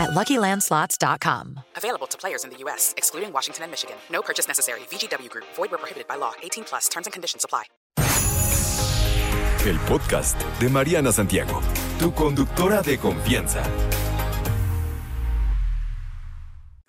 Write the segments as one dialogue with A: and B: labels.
A: at LuckyLandSlots.com.
B: Available to players in the U.S., excluding Washington and Michigan. No purchase necessary. VGW Group. Void where prohibited by law. 18 plus. Terms and conditions apply.
C: El podcast de Mariana Santiago, tu conductora de confianza.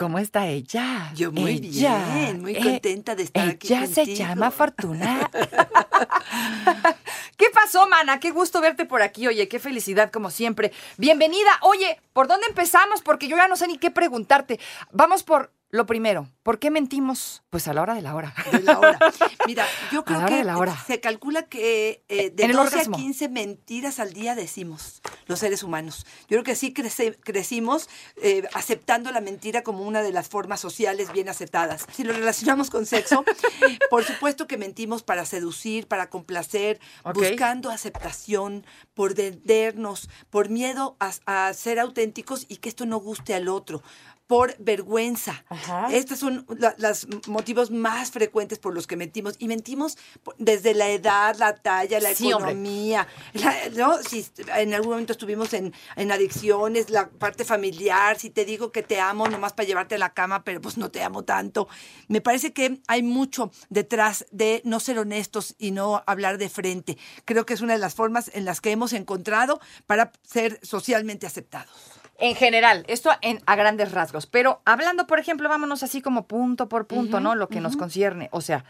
D: ¿Cómo está ella?
E: Yo muy
D: Ella,
E: bien, muy
D: eh,
E: contenta de estar aquí
D: Ella se llama Fortuna. ¿Qué pasó, mana? Qué gusto verte por aquí. Oye, qué felicidad como siempre. Bienvenida. Oye, ¿por dónde empezamos? Porque yo ya no sé ni qué preguntarte. Vamos por lo primero. ¿Por qué mentimos? Pues a la hora de la hora.
E: de la hora. Mira, yo creo que
D: la hora.
E: se calcula que eh, de
D: En el
E: 12
D: orgasmo.
E: a 15 mentiras al día decimos los seres humanos. Yo creo que sí crece- crecimos eh, aceptando la mentira como una de las formas sociales bien aceptadas. Si lo relacionamos con sexo, por supuesto que mentimos para seducir, para complacer, buscando aceptación, por vendernos, por miedo a, a ser auténticos y que esto no guste al otro por vergüenza.
D: Ajá.
E: Estos son la- los motivos más frecuentes por los que mentimos. Y mentimos desde la edad, la talla, la
D: Sí,
E: economía. la- ¿no? Si en algún momento estuvimos en, en adicciones, la parte familiar, si te digo que te amo nomás para llevarte a la cama, pero pues no te amo tanto. Me parece que hay mucho detrás de no ser honestos y no hablar de frente. Creo que es una de las formas en las que hemos encontrado para ser socialmente aceptados.
D: En general, esto en, a grandes rasgos. Pero hablando, por ejemplo, vámonos así como punto por punto, ¿no? Lo que nos concierne. O sea,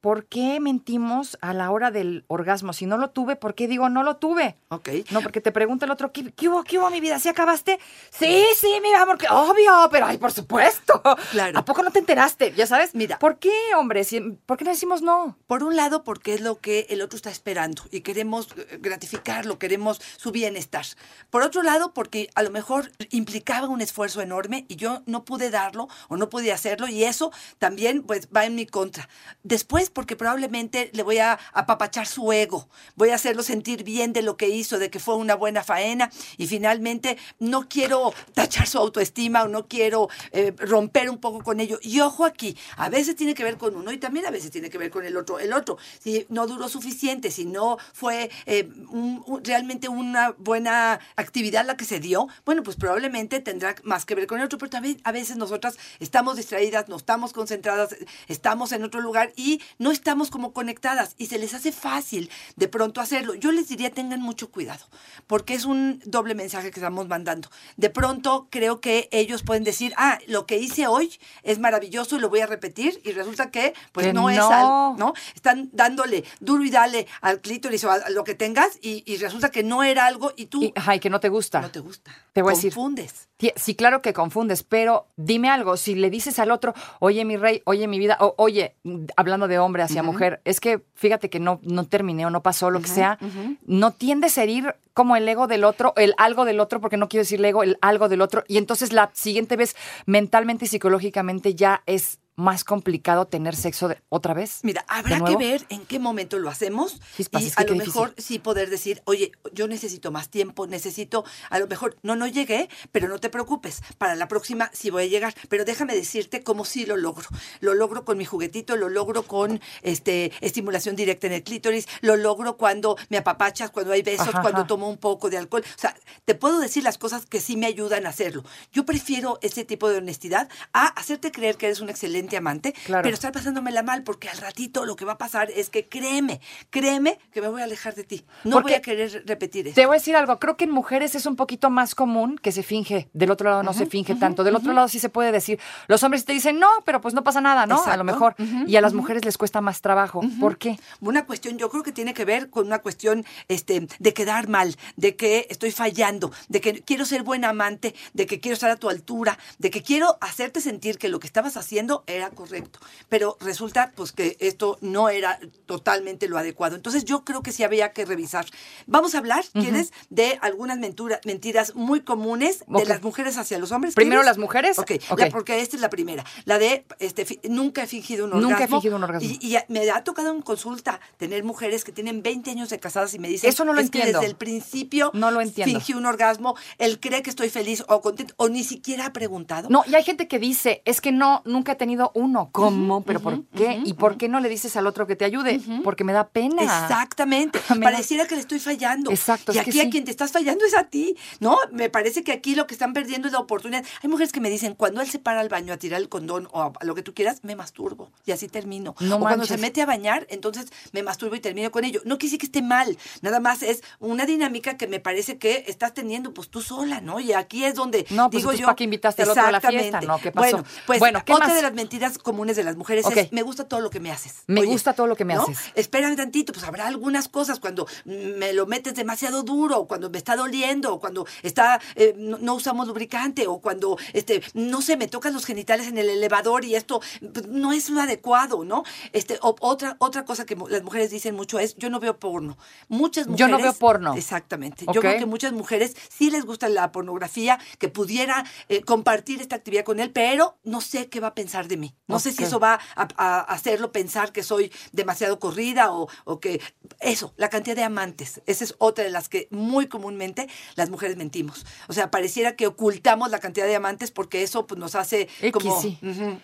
D: ¿por qué mentimos a la hora del orgasmo? Si no lo tuve, ¿por qué digo no lo tuve?
E: Ok.
D: No, porque te pregunta el otro, ¿qué, qué hubo, qué hubo, mi vida? ¿Sí acabaste? Sí, sí, mi amor, que obvio, pero ay, por supuesto.
E: Claro.
D: ¿A poco no te enteraste? Ya sabes,
E: Mira.
D: ¿por qué, hombre? Si- ¿Por qué no decimos no?
E: Por un lado, porque es lo que el otro está esperando y queremos eh, gratificarlo, queremos su bienestar. Por otro lado, porque a lo mejor implicaba un esfuerzo enorme y yo no pude darlo o no pude hacerlo y eso también pues va en mi contra. Después, porque probablemente le voy a apapachar su ego, voy a hacerlo sentir bien de lo que hizo, de que fue una buena faena y finalmente no quiero tachar su autoestima o no quiero eh, romper un poco con ello. Y ojo aquí, a veces tiene que ver con uno y también a veces tiene que ver con el otro. El otro, si no duró suficiente, si no fue eh, realmente una buena actividad la que se dio, bueno, pues probablemente tendrá más que ver con el otro, pero también a veces nosotras estamos distraídas, no estamos concentradas, estamos en otro lugar y no estamos como conectadas y se les hace fácil de pronto hacerlo. Yo les diría tengan mucho cuidado, porque es un doble mensaje que estamos mandando. De pronto creo que ellos pueden decir, ah, lo que hice hoy es maravilloso y lo voy a repetir y resulta que pues
D: Que
E: no, es
D: no.
E: al- ¿no? Están dándole duro y dale al clítoris o a lo que tengas y, y resulta que no era algo y tú
D: Y, ay, que no te gusta.
E: no te gusta.
D: Te voy a decir.
E: Confundes.
D: Sí, claro que confundes, pero dime algo, si le dices al otro, oye mi rey, oye mi vida, o oye, mm, hablando de hombre hacia mujer, es que fíjate que no, no terminé o no pasó lo que sea, no tiendes a herir como el ego del otro, el algo del otro, porque no quiero decir el ego, el algo del otro, y entonces la siguiente vez mentalmente y psicológicamente ya es más complicado tener sexo de- otra vez.
E: Mira,
D: ¿De
E: habrá que ver en qué momento lo hacemos
D: Chispas,
E: y
D: es que
E: a lo mejor sí poder decir, oye, yo necesito más tiempo, necesito, a lo mejor, no, no llegué, pero no te preocupes, para la próxima sí voy a llegar, pero déjame decirte cómo sí lo logro. Lo logro con mi juguetito, lo logro con este estimulación directa en el clítoris, lo logro cuando me apapachas, cuando hay besos,
D: Ajá,
E: cuando
D: ajá.
E: tomo un poco de alcohol. O sea, te puedo decir las cosas que sí me ayudan a hacerlo. Yo prefiero ese tipo de honestidad a hacerte creer que eres un excelente amante,
D: Claro.
E: pero estar pasándomela mal porque al ratito lo que va a pasar es que créeme, créeme que me voy a alejar de ti. No
D: Porque
E: voy a querer repetir eso.
D: Te voy a decir algo, creo que en mujeres es un poquito más común que se finge, del otro lado no se finge tanto, del otro lado sí se puede decir, los hombres te dicen, no, pero pues no pasa nada, ¿no? a lo mejor, y a las mujeres les cuesta más trabajo, ¿por qué?
E: Una cuestión, yo creo que tiene que ver con una cuestión este, de quedar mal, de que estoy fallando, de que quiero ser buena amante, de que quiero estar a tu altura, de que quiero hacerte sentir que lo que estabas haciendo era correcto. Pero resulta pues que esto no era totalmente lo adecuado. Entonces yo creo que sí había que revisar. Vamos a hablar, ¿quieres? De algunas mentura- mentiras muy comunes de las mujeres hacia los hombres.
D: ¿Primero
E: ¿Quieres?
D: las mujeres?
E: Ok,
D: Ok.
E: la- porque esta es la primera. La de este, nunca he fingido un orgasmo.
D: Nunca he fingido un orgasmo.
E: Y, y me ha tocado en consulta tener mujeres que tienen 20 años de casadas y me dicen
D: Eso no lo
E: "Es que
D: entiendo.
E: desde el principio
D: No lo entiendo.
E: fingí un orgasmo, él cree que estoy feliz o contento o ni siquiera ha preguntado.
D: No, y hay gente que dice, es que no, nunca he tenido uno. ¿Cómo? ¿Pero por qué? ¿Y por qué no le dices al otro que te ayude? Porque me da pena.
E: Exactamente.
D: Me da-
E: Pareciera que le estoy fallando.
D: Exacto,
E: Y
D: que
E: aquí a quien te estás fallando es a ti, ¿no? Me parece que aquí lo que están perdiendo es la oportunidad. Hay mujeres que me dicen, cuando él se para al baño a tirar el condón o a, lo que tú quieras, me masturbo. Y así termino.
D: No
E: o cuando se mete a bañar, entonces me masturbo y termino con ello. No decir que esté mal. Nada más es una dinámica que me parece que estás teniendo pues tú sola, ¿no? Y aquí es donde
D: No, pues,
E: digo
D: entonces,
E: yo.
D: ¿para qué invitaste al otro a la fiesta? No, ¿qué pasó?
E: Bueno, pues
D: Bueno, ¿qué
E: otra
D: más?
E: de las comunes de las mujeres es me gusta todo lo que me haces.
D: Me gusta todo lo que me
E: ¿no?
D: haces.
E: Espérame tantito, pues habrá algunas cosas cuando me lo metes demasiado duro, o cuando me está doliendo, o cuando está eh, no, no usamos lubricante, o cuando este no sé, me tocan los genitales en el elevador y esto pues, no es lo adecuado, ¿no? Este o- otra otra cosa que las mujeres dicen mucho es yo no veo porno. Muchas mujeres
D: Yo no veo porno.
E: Exactamente. Yo creo que muchas mujeres sí les gusta la pornografía, que pudiera eh, compartir esta actividad con él, pero no sé qué va a pensar de mí. No sé si eso va a, a hacerlo pensar que soy demasiado corrida o, o que... Eso, la cantidad de amantes. Esa es otra de las que muy comúnmente las mujeres mentimos. O sea, pareciera que ocultamos la cantidad de amantes porque eso pues, nos hace
D: X,
E: como...
D: sí.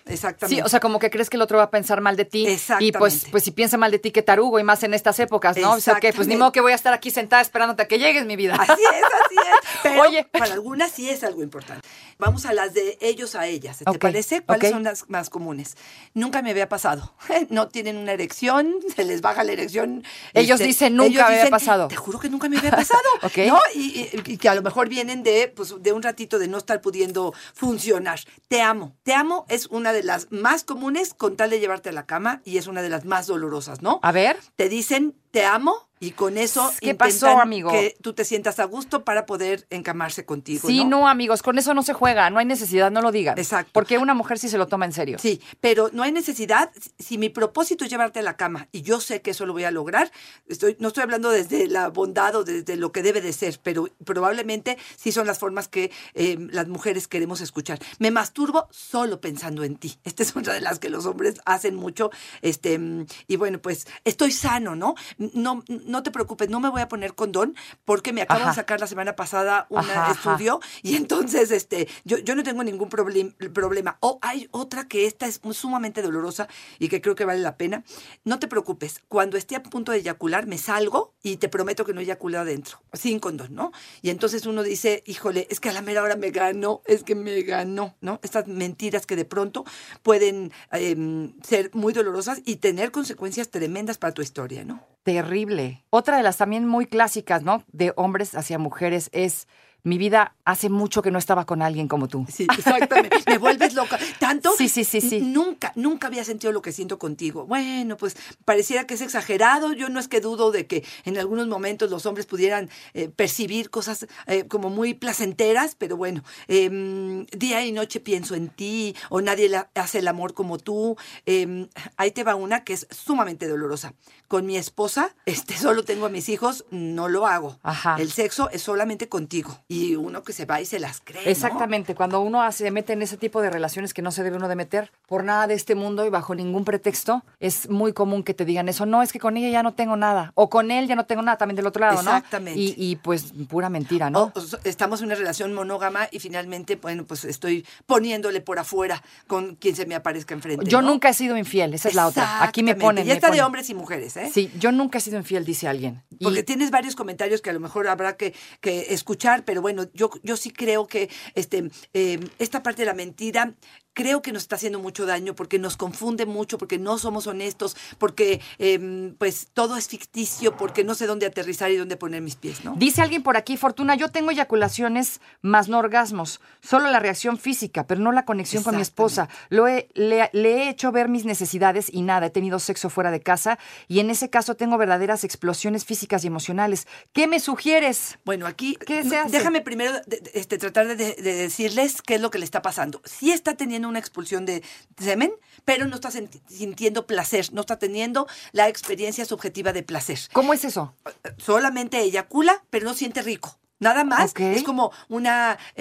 E: Exactamente.
D: Sí, o sea, como que crees que el otro va a pensar mal de ti. Y pues,
E: Exactamente.
D: pues si piensa mal de ti, qué tarugo, y más en estas épocas, ¿no? O sea, que pues ni
E: Exactamente.
D: modo que voy a estar aquí sentada esperándote a que llegues, mi vida.
E: Así es, así es. Pero
D: Oye.
E: para algunas sí es algo importante. Vamos a las de ellos a ellas. ¿Te parece? ¿Cuáles son las más comunes? Nunca me había pasado. No tienen una erección, se les baja la erección. este,
D: Ellos dicen, "Nunca
E: ellos
D: me había pasado".
E: Te juro que nunca me había pasado.
D: Ok.
E: ¿no? Y, y- y que a lo mejor vienen de, pues, de un ratito de no estar pudiendo funcionar. Te amo. Te amo es una de las más comunes con tal de llevarte a la cama y es una de las más dolorosas, ¿no?
D: A ver.
E: te dicen te amo y con eso
D: ¿Qué pasó, amigo?
E: que tú te sientas a gusto para poder encamarse contigo.
D: Sí,
E: ¿no?
D: no, amigos, con eso no se juega, no hay necesidad, no lo digan.
E: Exacto.
D: Porque una mujer sí se lo toma en serio.
E: Sí, pero no hay necesidad. Si mi propósito es llevarte a la cama y yo sé que eso lo voy a lograr, estoy, no estoy hablando desde la bondad o desde lo que debe de ser, pero probablemente sí son las formas que eh, las mujeres queremos escuchar. Me masturbo solo pensando en ti. Esta es una de las que los hombres hacen mucho. Este, mm, y bueno, pues estoy sano, ¿no? No, no te preocupes, no me voy a poner condón porque me acabo
D: Ajá.
E: de sacar la semana pasada un estudio y entonces este yo, yo no tengo ningún problem- problema. O hay otra que esta es sumamente dolorosa y que creo que vale la pena. No te preocupes, cuando esté a punto de eyacular me salgo y te prometo que no eyaculo adentro, sin condón, ¿no? Y entonces uno dice, híjole, es que a la mera hora me ganó, es que me ganó, ¿no? Estas mentiras que de pronto pueden em, ser muy dolorosas y tener consecuencias tremendas para tu historia, ¿no?
D: Terrible. Otra de las también muy clásicas, ¿no? De hombres hacia mujeres es mi vida hace mucho que no estaba con alguien como tú.
E: Sí, exactamente. Me vuelves loca. Tanto.
D: Sí, sí, sí, sí.
E: Nunca, nunca había sentido lo que siento contigo. Bueno, pues pareciera que es exagerado. Yo no es que dudo de que en algunos momentos los hombres pudieran eh, percibir cosas eh, como muy placenteras, pero bueno, em, día y noche pienso en ti o nadie la- hace el amor como tú. Em, ahí te va una que es sumamente dolorosa. Con mi esposa, este, solo tengo a mis hijos, no lo hago.
D: Ajá.
E: El sexo es solamente contigo. Y uno que se va y se las cree. ¿no?
D: Exactamente, cuando uno se mete en ese tipo de relaciones que no se debe uno de meter por nada de este mundo y bajo ningún pretexto, es muy común que te digan eso, no, es que con ella ya no tengo nada, o con él ya no tengo nada, también del otro lado, ¿no?
E: Exactamente.
D: Y, y, pues pura mentira, ¿no?
E: O- estamos en una relación monógama y finalmente, bueno, pues estoy poniéndole por afuera con quien se me aparezca enfrente.
D: yo
E: ¿no?
D: nunca he sido infiel, esa es la otra. Aquí me ponen.
E: Y esta de hombres y mujeres, ¿eh?
D: Sí, yo nunca he sido infiel, dice alguien. Y-
E: Porque tienes varios comentarios que a lo mejor habrá que, que escuchar, pero bueno, yo, yo sí creo que este, eh, esta parte de la mentira creo que nos está haciendo mucho daño porque nos confunde mucho, porque no somos honestos, porque eh, pues todo es ficticio, porque no sé dónde aterrizar y dónde poner mis pies, ¿no?
D: Dice alguien por aquí, Fortuna, yo tengo eyaculaciones más no orgasmos, solo la reacción física, pero no la conexión con mi esposa. Lo he- le, le he hecho ver mis necesidades y nada, he tenido sexo fuera de casa y en ese caso tengo verdaderas explosiones físicas y emocionales. ¿Qué me sugieres?
E: Bueno, aquí
D: ¿Qué se hace?
E: déjame primero de- de- este, tratar de, de decirles qué es lo que le está pasando. Si está teniendo teniendo una expulsión de semen, pero no está sintiendo placer, no está teniendo la experiencia subjetiva de placer.
D: ¿Cómo es eso?
E: Solamente eyacula, pero no siente rico. Nada más, es como un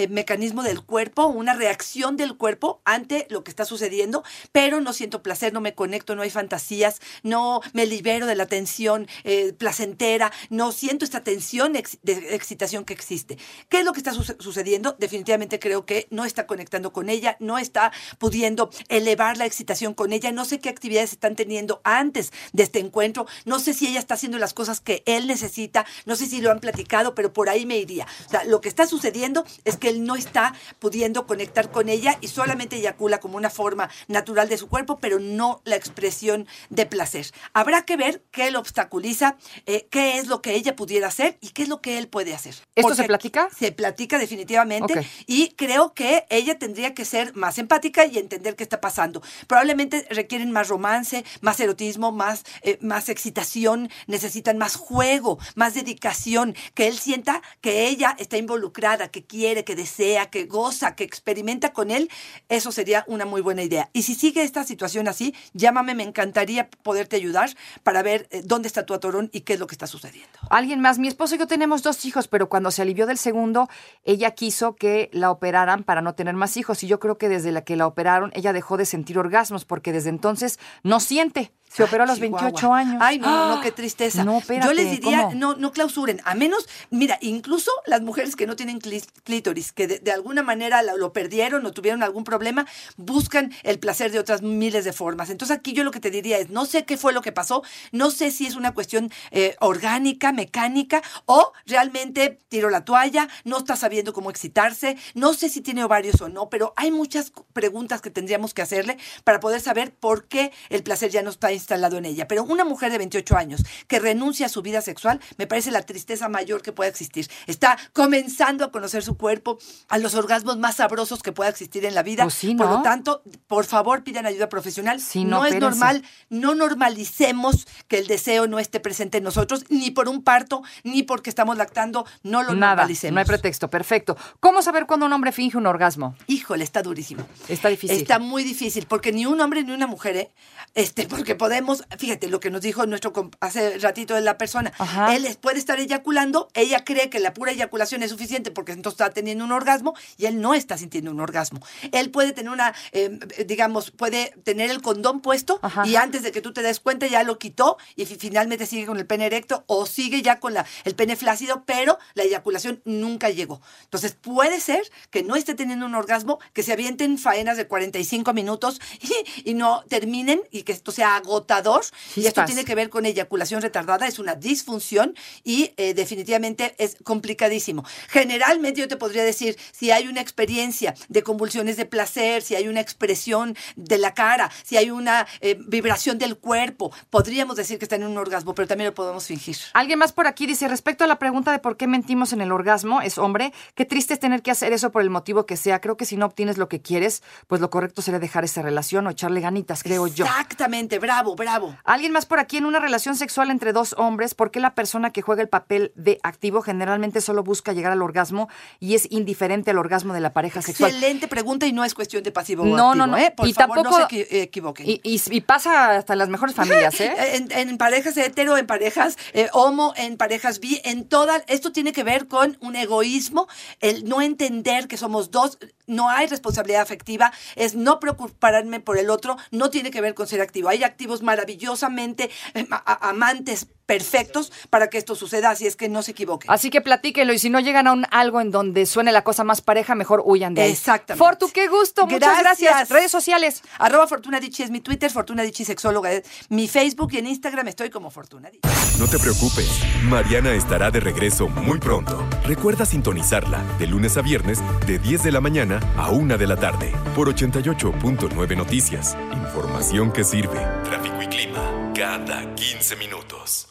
E: mecanismo del cuerpo, una reacción del cuerpo ante lo que está sucediendo, pero no siento placer, no me conecto, no hay fantasías, no me libero de la tensión eh, placentera, no siento esta tensión ex- de excitación que existe. ¿Qué es lo que está suce- sucediendo? Definitivamente creo que no está conectando con ella, no está pudiendo elevar la excitación con ella, no sé qué actividades están teniendo antes de este encuentro, no sé si ella está haciendo las cosas que él necesita, no sé si lo han platicado, pero por ahí me iría. O sea, lo que está sucediendo es que él no está pudiendo conectar con ella y solamente eyacula como una forma natural de su cuerpo, pero no la expresión de placer. Habrá que ver qué lo obstaculiza, eh, qué es lo que ella pudiera hacer y qué es lo que él puede hacer.
D: ¿Esto
E: Porque
D: se platica?
E: Se platica definitivamente y creo que ella tendría que ser más empática y entender qué está pasando. Probablemente requieren más romance, más erotismo, más, eh, más excitación, necesitan más juego, más dedicación, que él sienta que ella está involucrada, que quiere, que desea, que goza, que experimenta con él. Eso sería una muy buena idea. Y si sigue esta situación así, llámame, me encantaría poderte ayudar para ver eh, dónde está tu atorón y qué es lo que está sucediendo.
D: Alguien más, mi esposo y yo tenemos dos hijos, pero cuando se alivió del segundo, ella quiso que la operaran para no tener más hijos. Y yo creo que desde la que la operaron, ella dejó de sentir orgasmos porque desde entonces no siente. Se operó a los
E: Chihuahua.
D: 28 años.
E: Ay, no, no, no, qué tristeza.
D: No, espérate,
E: Yo les diría,
D: ¿cómo?
E: no, no clausuren. A menos, mira, incluso las mujeres que no tienen clí- clítoris, que de, alguna manera lo, lo perdieron o tuvieron algún problema, buscan el placer de otras miles de formas. Entonces aquí yo lo que te diría es, no sé qué fue lo que pasó, no sé si es una cuestión eh, orgánica, mecánica, o realmente tiró la toalla, no está sabiendo cómo excitarse, no sé si tiene ovarios o no, pero hay muchas preguntas que tendríamos que hacerle para poder saber por qué el placer ya no está instalado en ella. Pero una mujer de 28 años que renuncia a su vida sexual, me parece la tristeza mayor que pueda existir. Está comenzando a conocer su cuerpo, a los orgasmos más sabrosos que pueda existir en la vida.
D: Pues sí,
E: Por lo tanto, por favor, pidan ayuda profesional.
D: Sí, no,
E: no es normal, no normalicemos que el deseo no esté presente en nosotros, ni por un parto, ni porque estamos lactando, no lo
D: Nada,
E: normalicemos.
D: no hay pretexto, perfecto. ¿Cómo saber cuando un hombre finge un orgasmo?
E: Híjole, está durísimo.
D: Está difícil.
E: Está muy difícil, porque ni un hombre ni una mujer, ¿eh? Este, porque podemos, fíjate lo que nos dijo nuestro hace ratito de la persona.
D: Ajá.
E: Él puede estar eyaculando, ella cree que la pura eyaculación es suficiente porque entonces está teniendo un orgasmo y él no está sintiendo un orgasmo. Él puede tener una, eh, digamos, puede tener el condón puesto
D: Ajá.
E: y antes de que tú te des cuenta ya lo quitó y fi- finalmente sigue con el pene erecto o sigue ya con la, el pene flácido, pero la eyaculación nunca llegó. Entonces puede ser que no esté teniendo un orgasmo, que se avienten faenas de 45 minutos y, y no terminen y que esto sea agotador. Y esto tiene que ver con eyaculación retardada, es una disfunción y eh, definitivamente es complicadísimo. Generalmente yo te podría decir, si hay una experiencia de convulsiones de placer, si hay una expresión de la cara, si hay una eh, vibración del cuerpo, podríamos decir que está en un orgasmo, pero también lo podemos fingir.
D: Alguien más por aquí dice, respecto a la pregunta de por qué mentimos en el orgasmo, es hombre, qué triste es tener que hacer eso por el motivo que sea. Creo que si no obtienes lo que quieres, pues lo correcto sería dejar esa relación o echarle ganitas, creo yo.
E: Exactamente, bravo, bravo.
D: Alguien más por aquí en una relación sexual entre dos hombres, ¿por qué la persona que juega el papel de activo generalmente solo busca llegar al orgasmo y es indiferente al orgasmo de la pareja sexual?
E: Excelente pregunta y no es cuestión de pasivo o
D: No,
E: activo,
D: no, no.
E: ¿eh? Por
D: Y
E: favor,
D: tampoco-
E: no se equi- equivoquen.
D: Y, y- y pasa hasta en las mejores familias, ¿eh?
E: En, en parejas hetero, en parejas eh, homo, en parejas bi, en toda. Esto tiene que ver con un egoísmo, el no entender que somos dos, no hay responsabilidad afectiva, es no preocuparme por el otro, no tiene que ver con ser activo. Hay activos maravillosamente eh, amantes perfectos para que esto suceda, así es que no se equivoquen.
D: Así que platíquenlo y si no llegan a un algo en donde suene la cosa más pareja, mejor huyan de ahí.
E: Exactamente.
D: Fortu, qué gusto. Muchas
E: gracias.
D: Redes sociales.
E: Arroba Fortuna Dicci es mi Twitter, Fortuna Dicci Sexóloga es mi Facebook y en Instagram estoy como Fortuna Dicci.
C: No te preocupes, Mariana estará de regreso muy pronto. Recuerda sintonizarla de lunes a viernes de 10 de la mañana a 1 de la tarde por 88.9 Noticias. Información que sirve. Tráfico y clima cada 15 minutos.